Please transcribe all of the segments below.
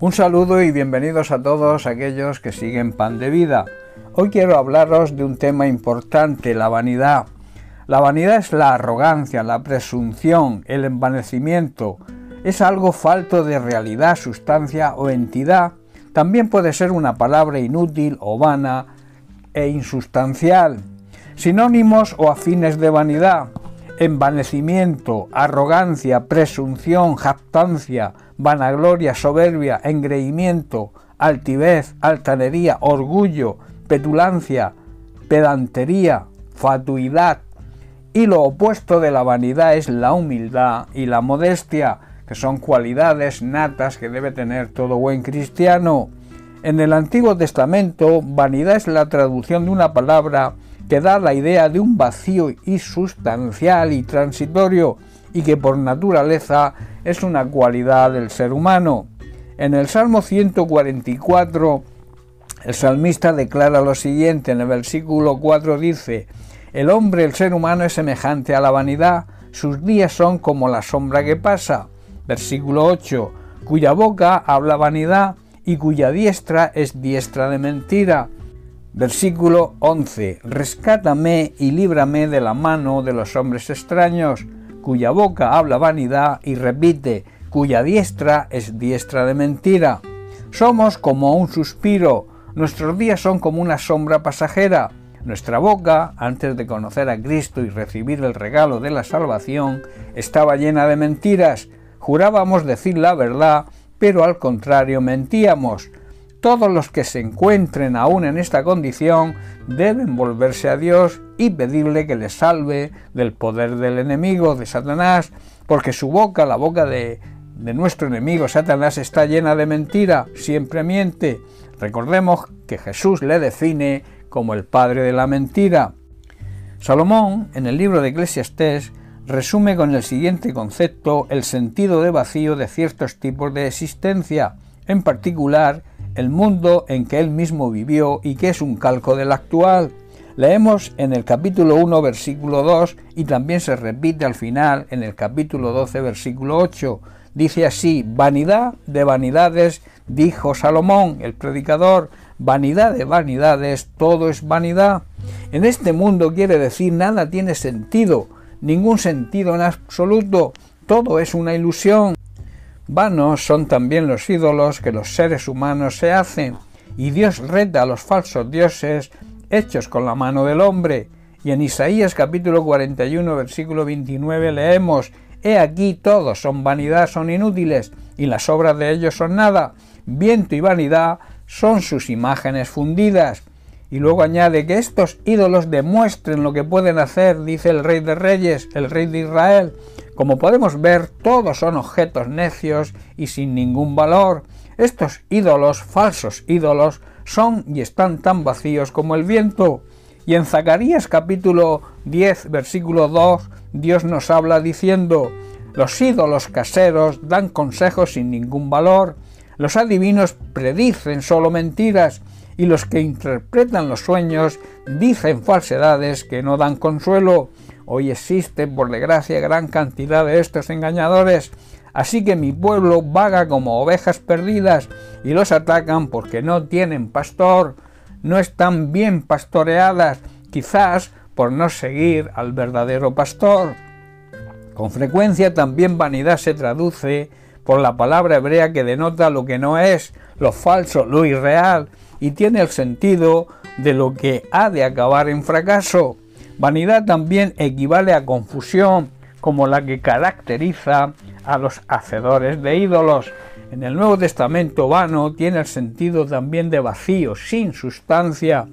Un saludo y bienvenidos a todos aquellos que siguen Pan de Vida. Hoy quiero hablaros de un tema importante, la vanidad. La vanidad es la arrogancia, la presunción, el envanecimiento. Es algo falto de realidad, sustancia o entidad. También puede ser una palabra inútil o vana e insustancial. Sinónimos o afines de vanidad envanecimiento, arrogancia, presunción, jactancia, vanagloria, soberbia, engreimiento, altivez, altanería, orgullo, petulancia, pedantería, fatuidad. Y lo opuesto de la vanidad es la humildad y la modestia, que son cualidades natas que debe tener todo buen cristiano. En el Antiguo Testamento, vanidad es la traducción de una palabra que da la idea de un vacío insustancial y transitorio y que por naturaleza es una cualidad del ser humano. En el Salmo 144, el salmista declara lo siguiente, en el versículo 4 dice, El hombre, el ser humano, es semejante a la vanidad, sus días son como la sombra que pasa. Versículo 8, cuya boca habla vanidad y cuya diestra es diestra de mentira. Versículo 11. Rescátame y líbrame de la mano de los hombres extraños, cuya boca habla vanidad y repite, cuya diestra es diestra de mentira. Somos como un suspiro, nuestros días son como una sombra pasajera. Nuestra boca, antes de conocer a Cristo y recibir el regalo de la salvación, estaba llena de mentiras. Jurábamos decir la verdad, pero al contrario mentíamos. Todos los que se encuentren aún en esta condición deben volverse a Dios y pedirle que les salve del poder del enemigo, de Satanás, porque su boca, la boca de, de nuestro enemigo Satanás, está llena de mentira, siempre miente. Recordemos que Jesús le define como el padre de la mentira. Salomón, en el libro de Eclesiastés, resume con el siguiente concepto el sentido de vacío de ciertos tipos de existencia, en particular el mundo en que él mismo vivió y que es un calco del actual. Leemos en el capítulo 1 versículo 2 y también se repite al final en el capítulo 12 versículo 8. Dice así, vanidad de vanidades, dijo Salomón, el predicador, vanidad de vanidades, todo es vanidad. En este mundo quiere decir nada tiene sentido, ningún sentido en absoluto, todo es una ilusión. Vanos son también los ídolos que los seres humanos se hacen, y Dios reta a los falsos dioses hechos con la mano del hombre. Y en Isaías capítulo 41 versículo 29 leemos, He aquí todos son vanidad, son inútiles, y las obras de ellos son nada. Viento y vanidad son sus imágenes fundidas. Y luego añade que estos ídolos demuestren lo que pueden hacer, dice el rey de reyes, el rey de Israel. Como podemos ver, todos son objetos necios y sin ningún valor. Estos ídolos, falsos ídolos, son y están tan vacíos como el viento. Y en Zacarías capítulo 10, versículo 2, Dios nos habla diciendo, los ídolos caseros dan consejos sin ningún valor, los adivinos predicen solo mentiras, y los que interpretan los sueños dicen falsedades que no dan consuelo. Hoy existe, por desgracia, gran cantidad de estos engañadores, así que mi pueblo vaga como ovejas perdidas y los atacan porque no tienen pastor, no están bien pastoreadas, quizás por no seguir al verdadero pastor. Con frecuencia también vanidad se traduce por la palabra hebrea que denota lo que no es, lo falso, lo irreal, y tiene el sentido de lo que ha de acabar en fracaso. Vanidad también equivale a confusión, como la que caracteriza a los hacedores de ídolos. En el Nuevo Testamento vano tiene el sentido también de vacío, sin sustancia.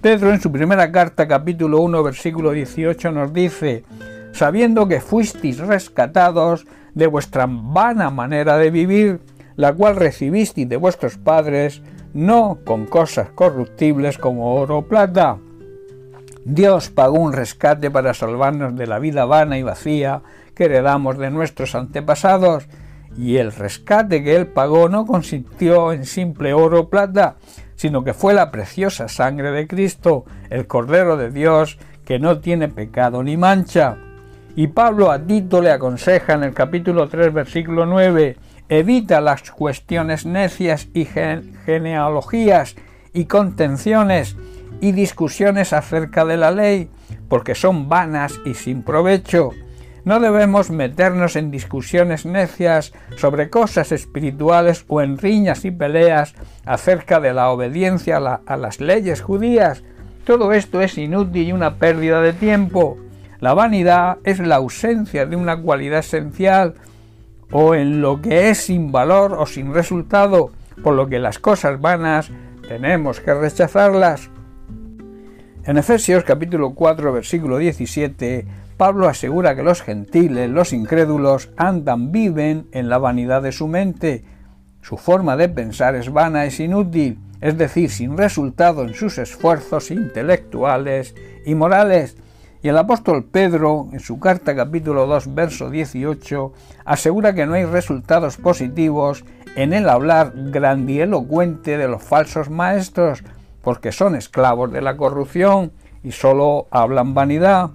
Pedro en su primera carta capítulo 1 versículo 18 nos dice, sabiendo que fuisteis rescatados de vuestra vana manera de vivir, la cual recibisteis de vuestros padres, no con cosas corruptibles como oro o plata. Dios pagó un rescate para salvarnos de la vida vana y vacía que heredamos de nuestros antepasados, y el rescate que Él pagó no consistió en simple oro o plata, sino que fue la preciosa sangre de Cristo, el Cordero de Dios, que no tiene pecado ni mancha. Y Pablo a Tito le aconseja en el capítulo 3, versículo 9, Evita las cuestiones necias y genealogías y contenciones y discusiones acerca de la ley, porque son vanas y sin provecho. No debemos meternos en discusiones necias sobre cosas espirituales o en riñas y peleas acerca de la obediencia a, las leyes judías. Todo esto es inútil y una pérdida de tiempo. La vanidad es la ausencia de una cualidad esencial o en lo que es sin valor o sin resultado, por lo que las cosas vanas tenemos que rechazarlas. En Efesios capítulo 4 versículo 17, Pablo asegura que los gentiles, los incrédulos, andan, viven en la vanidad de su mente. Su forma de pensar es vana, es inútil, es decir, sin resultado en sus esfuerzos intelectuales y morales. Y el apóstol Pedro, en su carta capítulo 2, verso 18, asegura que no hay resultados positivos en el hablar grandielocuente de los falsos maestros, porque son esclavos de la corrupción y solo hablan vanidad.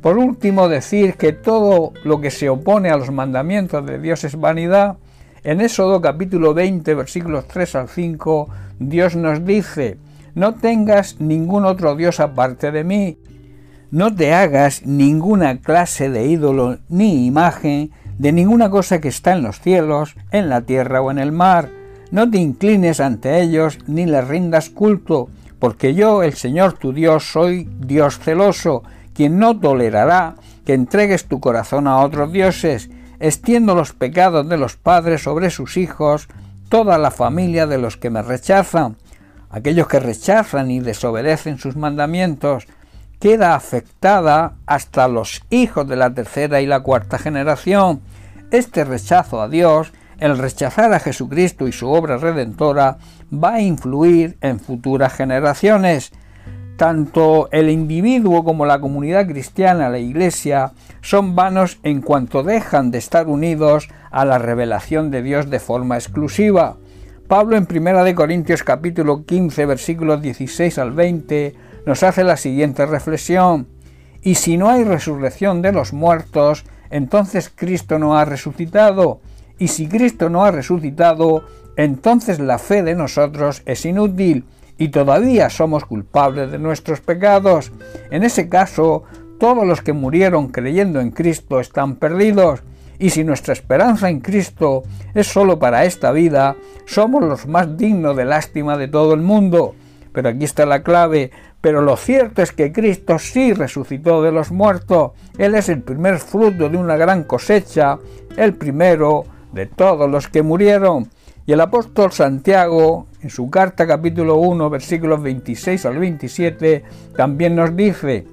Por último, decir que todo lo que se opone a los mandamientos de Dios es vanidad. En Éxodo capítulo 20, versículos 3 al 5, Dios nos dice, no tengas ningún otro Dios aparte de mí, no te hagas ninguna clase de ídolo ni imagen de ninguna cosa que está en los cielos, en la tierra o en el mar. No te inclines ante ellos ni les rindas culto, porque yo, el Señor tu Dios, soy Dios celoso, quien no tolerará que entregues tu corazón a otros dioses, extiendo los pecados de los padres sobre sus hijos, toda la familia de los que me rechazan. Aquellos que rechazan y desobedecen sus mandamientos, queda afectada hasta los hijos de la tercera y la cuarta generación. Este rechazo a Dios, el rechazar a Jesucristo y su obra redentora, va a influir en futuras generaciones. Tanto el individuo como la comunidad cristiana, la Iglesia, son vanos en cuanto dejan de estar unidos a la revelación de Dios de forma exclusiva. Pablo en 1 Corintios capítulo 15 versículos 16 al 20 nos hace la siguiente reflexión. Y si no hay resurrección de los muertos, entonces Cristo no ha resucitado. Y si Cristo no ha resucitado, entonces la fe de nosotros es inútil y todavía somos culpables de nuestros pecados. En ese caso, todos los que murieron creyendo en Cristo están perdidos. Y si nuestra esperanza en Cristo es sólo para esta vida, somos los más dignos de lástima de todo el mundo. Pero aquí está la clave, pero lo cierto es que Cristo sí resucitó de los muertos. Él es el primer fruto de una gran cosecha, el primero de todos los que murieron. Y el apóstol Santiago, en su carta capítulo 1, versículos 26 al 27, también nos dice,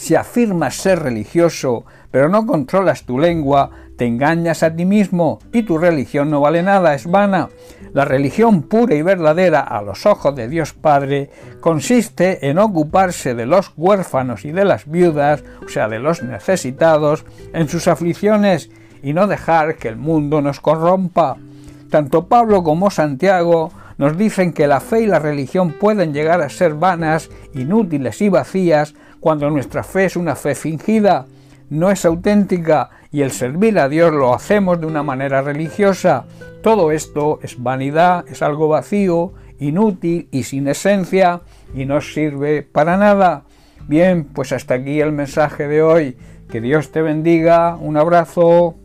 si afirmas ser religioso, pero no controlas tu lengua, te engañas a ti mismo y tu religión no vale nada, es vana. La religión pura y verdadera a los ojos de Dios Padre consiste en ocuparse de los huérfanos y de las viudas, o sea, de los necesitados, en sus aflicciones y no dejar que el mundo nos corrompa. Tanto Pablo como Santiago nos dicen que la fe y la religión pueden llegar a ser vanas, inútiles y vacías cuando nuestra fe es una fe fingida, no es auténtica y el servir a Dios lo hacemos de una manera religiosa. Todo esto es vanidad, es algo vacío, inútil y sin esencia y no sirve para nada. Bien, pues hasta aquí el mensaje de hoy. Que Dios te bendiga. Un abrazo.